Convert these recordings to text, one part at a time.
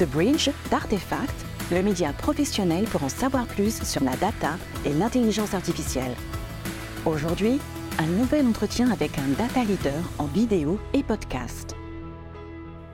The Bridge d'Artefact, le média professionnel pour en savoir plus sur la data et l'intelligence artificielle. Aujourd'hui, un nouvel entretien avec un data leader en vidéo et podcast.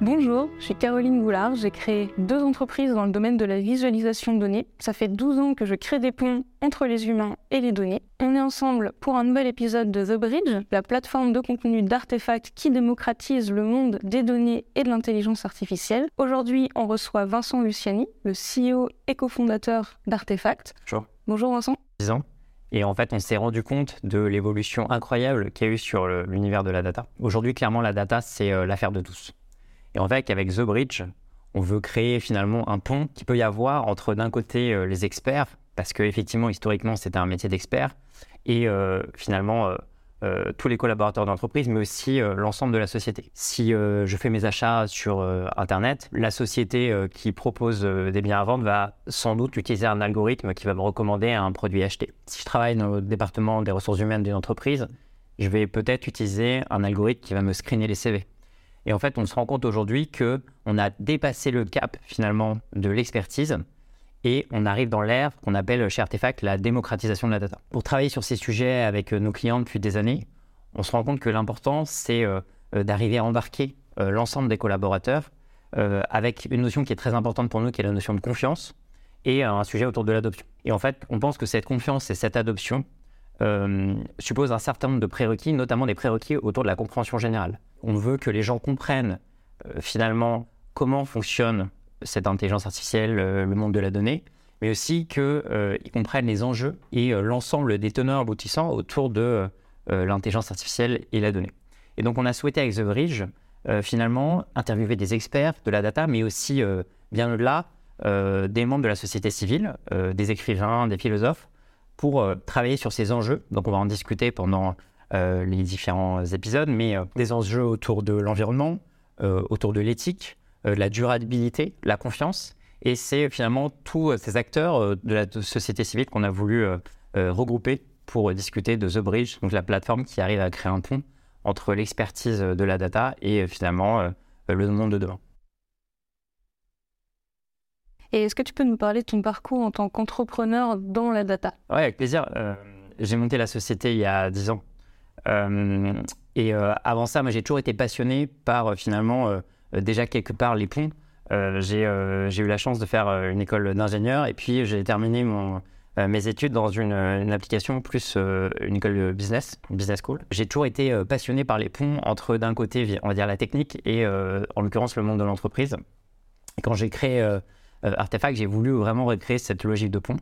Bonjour, je suis Caroline Goulard. J'ai créé deux entreprises dans le domaine de la visualisation de données. Ça fait 12 ans que je crée des ponts entre les humains et les données. On est ensemble pour un nouvel épisode de The Bridge, la plateforme de contenu d'Artefact qui démocratise le monde des données et de l'intelligence artificielle. Aujourd'hui, on reçoit Vincent Luciani, le CEO et cofondateur d'Artefact. Bonjour. Bonjour Vincent. 10 ans. Et en fait, on s'est rendu compte de l'évolution incroyable qu'il y a eu sur l'univers de la data. Aujourd'hui, clairement, la data, c'est euh, l'affaire de tous. Et en fait, avec The Bridge, on veut créer finalement un pont qui peut y avoir entre d'un côté euh, les experts, parce qu'effectivement, historiquement, c'était un métier d'expert, et euh, finalement euh, tous les collaborateurs d'entreprise, mais aussi l'ensemble de la société. Si je fais mes achats sur Internet, la société qui propose des biens à vendre va sans doute utiliser un algorithme qui va me recommander un produit acheté. Si je travaille dans le département des ressources humaines d'une entreprise, je vais peut-être utiliser un algorithme qui va me screener les CV. Et en fait, on se rend compte aujourd'hui que on a dépassé le cap finalement de l'expertise et on arrive dans l'ère qu'on appelle chez Artefact la démocratisation de la data. Pour travailler sur ces sujets avec euh, nos clients depuis des années, on se rend compte que l'important, c'est euh, euh, d'arriver à embarquer l'ensemble des collaborateurs avec une notion qui est très importante pour nous, qui est la notion de confiance, et un sujet autour de l'adoption. Et en fait, on pense que cette confiance et cette adoption supposent un certain nombre de prérequis, notamment des prérequis autour de la compréhension générale on veut que les gens comprennent euh, finalement comment fonctionne cette intelligence artificielle, euh, le monde de la donnée, mais aussi qu'ils euh, comprennent les enjeux et l'ensemble des teneurs aboutissants autour de l'intelligence artificielle et la donnée. Et donc on a souhaité avec The Bridge finalement interviewer des experts de la data, mais aussi bien au-delà des membres de la société civile, des écrivains, des philosophes, pour travailler sur ces enjeux. Donc on va en discuter pendant euh, les différents épisodes, mais euh, des enjeux autour de l'environnement, euh, autour de l'éthique, la durabilité, la confiance. Et c'est finalement tous ces acteurs de la société civile qu'on a voulu regrouper pour discuter de The Bridge, donc la plateforme qui arrive à créer un pont entre l'expertise de la data et finalement le monde de demain. Et est-ce que tu peux nous parler de ton parcours en tant qu'entrepreneur dans la data? Oui, avec plaisir. j'ai monté la société il y a 10 ans. Euh, et euh, avant ça, moi, j'ai toujours été passionné par euh, finalement déjà quelque part les ponts. j'ai eu la chance de faire une école d'ingénieur et puis j'ai terminé mes études dans une, application plus une école de business, une business school. J'ai toujours été passionné par les ponts entre d'un côté, on va dire la technique et en l'occurrence le monde de l'entreprise. Quand j'ai créé Artefact, j'ai voulu vraiment recréer cette logique de pont.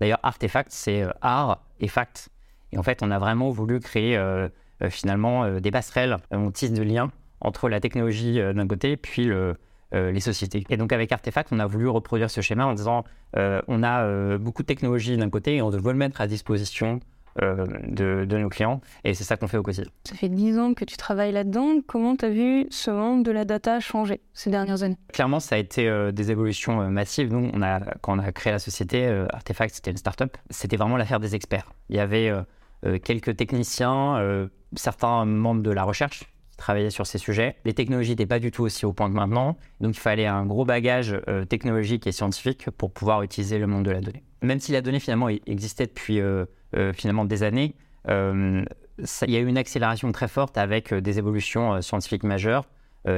D'ailleurs, Artefact, c'est art et fact. Et en fait, on a vraiment voulu créer euh, euh, finalement euh, des passerelles, on tisse de liens entre la technologie d'un côté puis les sociétés. Et donc avec Artefact, on a voulu reproduire ce schéma en disant on a beaucoup de technologie d'un côté et on veut le mettre à disposition de, nos clients. Et c'est ça qu'on fait au quotidien. Ça fait 10 ans que tu travailles là-dedans. Comment tu as vu ce monde de la data changer ces dernières années? Clairement, ça a été des évolutions massives. Nous, on a, quand on a créé la société, Artefact, c'était une start-up. C'était vraiment l'affaire des experts. Il y avait euh, quelques techniciens, euh, certains membres de la recherche qui travaillaient sur ces sujets. Les technologies n'étaient pas du tout aussi au point que maintenant, donc il fallait un gros bagage euh, technologique et scientifique pour pouvoir utiliser le monde de la donnée. Même si la donnée finalement existait depuis finalement des années, il y a eu une accélération très forte avec des évolutions scientifiques majeures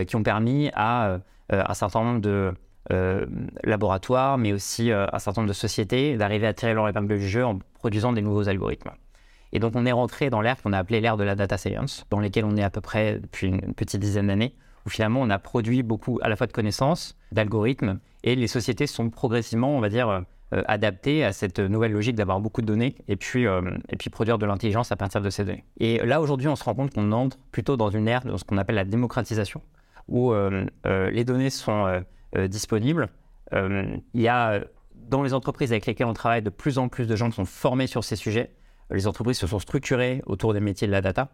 qui ont permis à un certain nombre de laboratoires, mais aussi un certain nombre de sociétés d'arriver à tirer leur épingle du jeu en produisant des nouveaux algorithmes. Et donc, on est rentré dans l'ère qu'on a appelé l'ère de la data science, dans laquelle on est à peu près depuis une petite dizaine d'années, où finalement, on a produit beaucoup à la fois de connaissances, d'algorithmes, et les sociétés sont progressivement, on va dire, euh, adaptées à cette nouvelle logique d'avoir beaucoup de données et puis, euh, et puis produire de l'intelligence à partir de ces données. Et là, aujourd'hui, on se rend compte qu'on entre plutôt dans une ère de ce qu'on appelle la démocratisation, où euh, les données sont disponibles. il y a dans les entreprises avec lesquelles on travaille de plus en plus de gens qui sont formés sur ces sujets les entreprises se sont structurées autour des métiers de la data.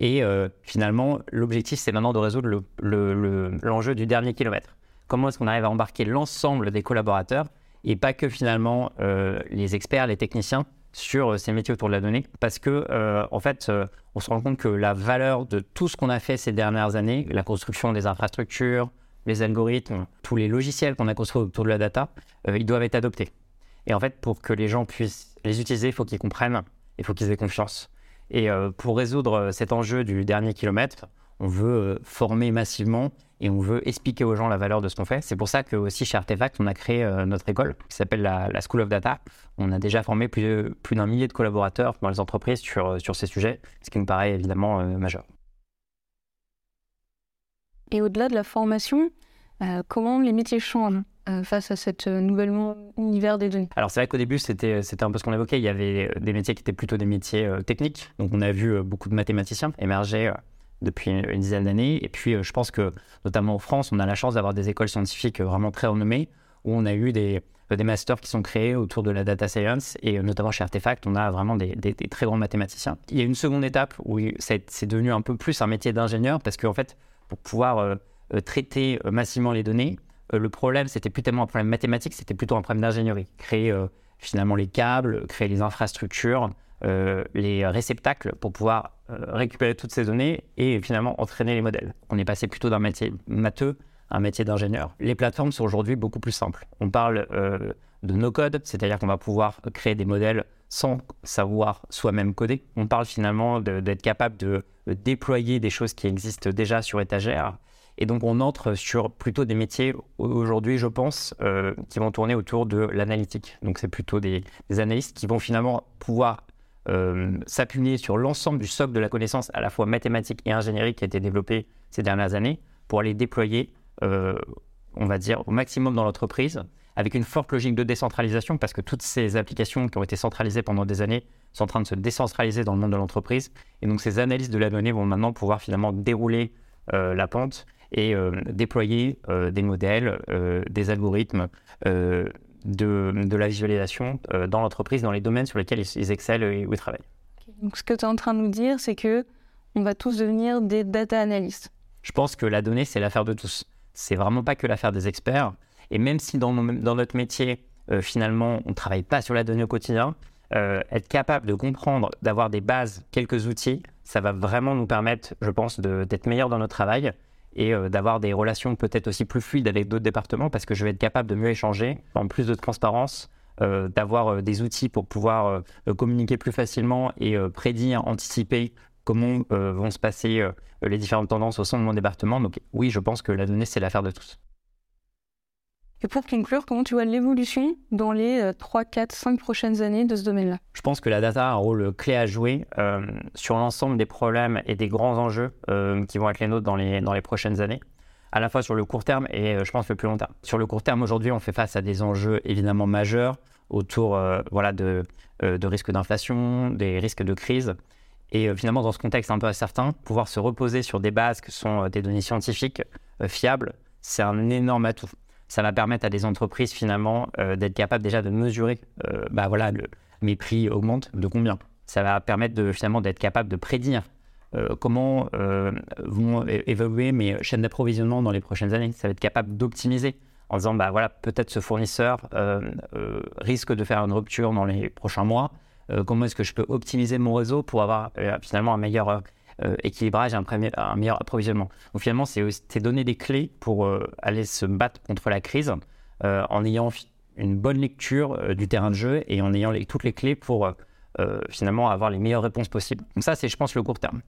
Et finalement, l'objectif, c'est maintenant de résoudre l'enjeu du dernier kilomètre. Comment est-ce qu'on arrive à embarquer l'ensemble des collaborateurs et pas que finalement euh, les experts, les techniciens sur euh, ces métiers autour de la donnée Parce que, en fait, on se rend compte que la valeur de tout ce qu'on a fait ces dernières années, la construction des infrastructures, les algorithmes, tous les logiciels qu'on a construits autour de la data, ils doivent être adoptés. Et en fait, pour que les gens puissent les utiliser, il faut qu'ils comprennent, il faut qu'ils aient confiance. Et pour résoudre cet enjeu du dernier kilomètre, on veut former massivement et on veut expliquer aux gens la valeur de ce qu'on fait. C'est pour ça que aussi chez Artefact, on a créé euh, notre école qui s'appelle la, School of Data. On a déjà formé plus, plus d'un millier de collaborateurs dans les entreprises sur, euh, sur ces sujets, ce qui nous paraît évidemment euh, majeur. Et au-delà de la formation, comment les métiers changent face à cet nouvel univers des données? Alors c'est vrai qu'au début, c'était, c'était un peu ce qu'on évoquait. Il y avait des métiers qui étaient plutôt des métiers techniques. Donc on a vu beaucoup de mathématiciens émerger depuis une dizaine d'années. Et puis, euh, je pense que, notamment en France, on a la chance d'avoir des écoles scientifiques euh, vraiment très renommées, où on a eu euh, des masters qui sont créés autour de la data science, et notamment chez Artefact, on a vraiment des, très grands mathématiciens. Il y a une seconde étape où c'est devenu un peu plus un métier d'ingénieur, parce qu'en fait, pour pouvoir traiter massivement les données, le problème, c'était plus tellement un problème mathématique, c'était plutôt un problème d'ingénierie. Créer finalement les câbles, créer les infrastructures, euh, les réceptacles pour pouvoir euh, récupérer toutes ces données et finalement entraîner les modèles. On est passé plutôt d'un métier matheux à un métier d'ingénieur. Les plateformes sont aujourd'hui beaucoup plus simples. On parle euh, de no-code, c'est-à-dire qu'on va pouvoir créer des modèles sans savoir soi-même coder. On parle finalement d'être capable de déployer des choses qui existent déjà sur étagère. Et donc on entre sur plutôt des métiers aujourd'hui, je pense, qui vont tourner autour de l'analytique. Donc c'est plutôt des, des, analystes qui vont finalement pouvoir euh, s'appuyer sur l'ensemble du socle de la connaissance à la fois mathématique et ingénierie qui a été développé ces dernières années pour aller déployer, euh, on va dire, au maximum dans l'entreprise avec une forte logique de décentralisation parce que toutes ces applications qui ont été centralisées pendant des années sont en train de se décentraliser dans le monde de l'entreprise. Et donc ces analyses de la donnée vont maintenant pouvoir finalement dérouler euh, la pente et déployer des modèles, des algorithmes de, la visualisation euh, dans l'entreprise, dans les domaines sur lesquels ils, excellent et où ils travaillent. Donc ce que tu es en train de nous dire, c'est que on va tous devenir des data analysts. Je pense que la donnée, c'est l'affaire de tous. C'est vraiment pas que l'affaire des experts. Et même si dans, dans notre métier, euh, finalement, on ne travaille pas sur la donnée au quotidien, euh, être capable de comprendre, d'avoir des bases, quelques outils, ça va vraiment nous permettre, je pense, d'être meilleur dans notre travail et euh, d'avoir des relations peut-être aussi plus fluides avec d'autres départements parce que je vais être capable de mieux échanger, en plus de transparence, euh, d'avoir euh, des outils pour pouvoir communiquer plus facilement et prédire, anticiper comment vont se passer les différentes tendances au sein de mon département. Donc oui, je pense que la donnée, c'est l'affaire de tous. Et pour conclure, comment tu vois l'évolution dans les 3, 4, 5 prochaines années de ce domaine-là? Je pense que la data a un rôle clé à jouer euh, sur l'ensemble des problèmes et des grands enjeux euh, qui vont être les nôtres dans les, dans les prochaines années, à la fois sur le court terme et euh, je pense le plus long terme. Sur le court terme, aujourd'hui, on fait face à des enjeux évidemment majeurs autour voilà, de, de risques d'inflation, des risques de crise. Et finalement, dans ce contexte un peu incertain, pouvoir se reposer sur des bases que sont des données scientifiques fiables, c'est un énorme atout ça va permettre à des entreprises finalement euh, d'être capables déjà de mesurer, euh, bah voilà, mes prix augmentent de combien. Ça va permettre finalement d'être capable de prédire euh, comment vont évoluer mes chaînes d'approvisionnement dans les prochaines années. Ça va être capable d'optimiser en disant bah voilà peut-être ce fournisseur risque de faire une rupture dans les prochains mois. comment est-ce que je peux optimiser mon réseau pour avoir finalement un meilleur équilibrage et un, un, meilleur approvisionnement. Donc finalement, c'est donner des clés pour euh, aller se battre contre la crise euh, en ayant une bonne lecture du terrain de jeu et en ayant toutes les clés pour finalement avoir les meilleures réponses possibles. Donc ça, c'est, je pense, le court terme.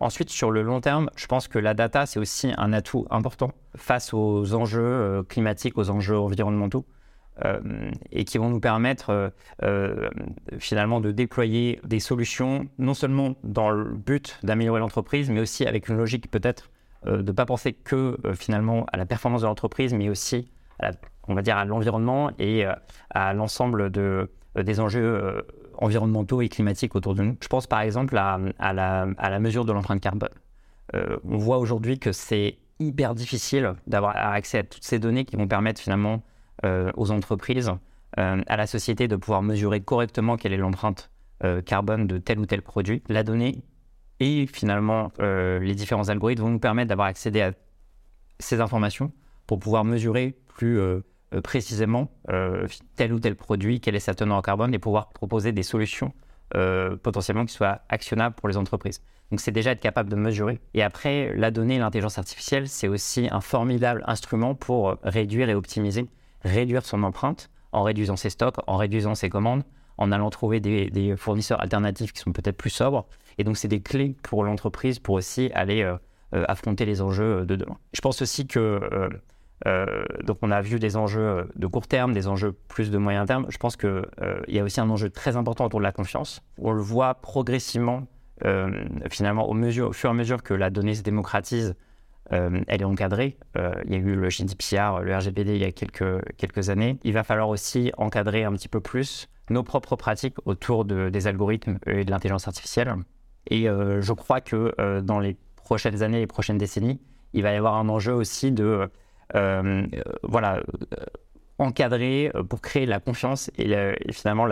ensuite, sur le long terme, je pense que la data, c'est aussi un atout important face aux enjeux climatiques, aux enjeux environnementaux. Euh, et qui vont nous permettre euh, euh, finalement de déployer des solutions, non seulement dans le but d'améliorer l'entreprise, mais aussi avec une logique peut-être de ne pas penser que finalement à la performance de l'entreprise, mais aussi à on va dire à l'environnement et à l'ensemble de, des enjeux environnementaux et climatiques autour de nous. Je pense par exemple à, la, mesure de l'empreinte carbone. on voit aujourd'hui que c'est hyper difficile d'avoir accès à toutes ces données qui vont permettre finalement aux entreprises, euh, à la société de pouvoir mesurer correctement quelle est l'empreinte euh, carbone de tel ou tel produit. La donnée et finalement les différents algorithmes vont nous permettre d'avoir accédé à ces informations pour pouvoir mesurer plus précisément tel ou tel produit, quelle est sa teneur en carbone et pouvoir proposer des solutions potentiellement qui soit actionnable pour les entreprises. Donc c'est déjà être capable de mesurer. Et après, la donnée l'intelligence artificielle, c'est aussi un formidable instrument pour réduire et optimiser, réduire son empreinte en réduisant ses stocks, en réduisant ses commandes, en allant trouver des, fournisseurs alternatifs qui sont peut-être plus sobres. Et donc c'est des clés pour l'entreprise pour aussi aller euh, euh, affronter les enjeux de demain. Je pense aussi que euh, donc on a vu des enjeux de court terme, des enjeux plus de moyen terme. Je pense qu'il y a aussi un enjeu très important autour de la confiance. On le voit progressivement euh, finalement, au, fur et à mesure que la donnée se démocratise, euh, elle est encadrée. Euh, il y a eu le GDPR, le RGPD il y a quelques, années. Il va falloir aussi encadrer un petit peu plus nos propres pratiques autour de, des algorithmes et de l'intelligence artificielle. Et je crois que dans les prochaines années, les prochaines décennies, il va y avoir un enjeu aussi de voilà, encadrer pour créer la confiance et, finalement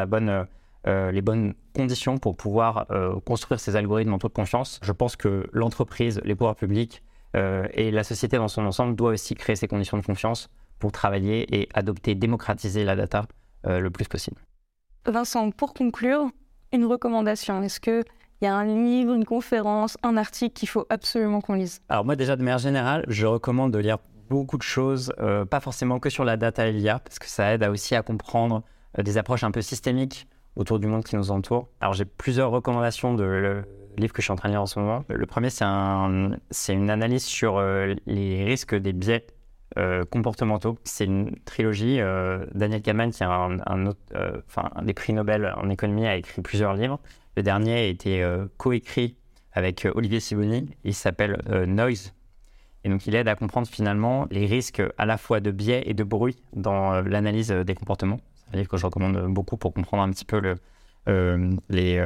euh, les bonnes conditions pour pouvoir euh, construire ces algorithmes en toute confiance. Je pense que l'entreprise, les pouvoirs publics euh, et la société dans son ensemble doivent aussi créer ces conditions de confiance pour travailler et adopter, démocratiser la data le plus possible. Vincent, pour conclure, une recommandation. Est-ce qu'il y a un livre, une conférence, un article qu'il faut absolument qu'on lise? Alors moi déjà de manière générale, je recommande de lire beaucoup de choses, pas forcément que sur la data et l'IA, parce que ça aide aussi à comprendre des approches un peu systémiques autour du monde qui nous entoure. Alors j'ai plusieurs recommandations de livres que je suis en train de lire en ce moment. Le premier, c'est un, une analyse sur euh, les risques des biais euh, comportementaux. C'est une trilogie. Euh, Daniel Kahneman, qui est un, des prix Nobel en économie, a écrit plusieurs livres. Le dernier a été coécrit avec Olivier Siboni. Il s'appelle Noise. Et donc, il aide à comprendre finalement les risques à la fois de biais et de bruit dans l'analyse des comportements un livre que je recommande beaucoup pour comprendre un petit peu le, les,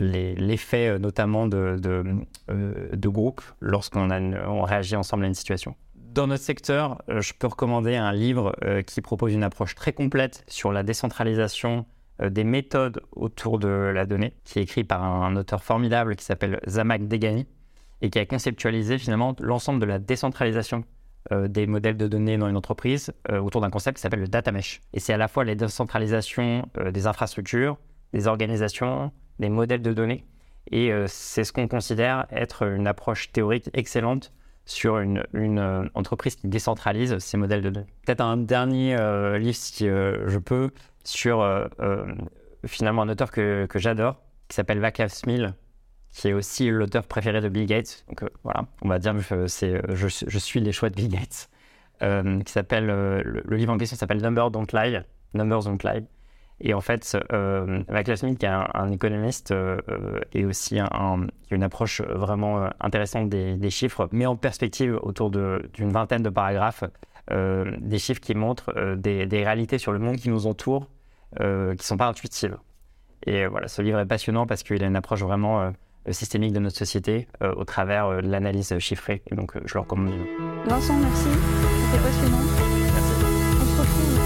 l'effet euh, notamment de, de, de groupe lorsqu'on on réagit ensemble à une situation. Dans notre secteur, je peux recommander un livre qui propose une approche très complète sur la décentralisation des méthodes autour de la donnée, qui est écrit par un, auteur formidable qui s'appelle Zamak Degani et qui a conceptualisé finalement l'ensemble de la décentralisation euh, des modèles de données dans une entreprise euh, autour d'un concept qui s'appelle le data mesh. Et c'est à la fois la décentralisation euh, des infrastructures, des organisations, des modèles de données. Et c'est ce qu'on considère être une approche théorique excellente sur une, une entreprise qui décentralise ces modèles de données. Peut-être un dernier livre, si je peux, sur finalement un auteur que, j'adore, qui s'appelle Vaclav Smil, qui est aussi l'auteur préféré de Bill Gates. Donc euh, voilà, on va dire que je, suis les choix de Bill Gates. Euh, qui s'appelle, euh, le, livre en question s'appelle Numbers Don't Lie. Numbers Don't Lie. Et en fait, euh, Smith, qui est un, économiste et aussi un, qui a une approche vraiment intéressante des, des, chiffres, met en perspective autour d'une vingtaine de paragraphes des chiffres qui montrent des, des, réalités sur le monde qui nous entoure qui ne sont pas intuitives. Et voilà, ce livre est passionnant parce qu'il a une approche vraiment euh, systémique de notre société euh, au travers euh, de l'analyse chiffrée. Et donc, je le recommande. Vincent, merci. C'était passionnant. Merci. On se retrouve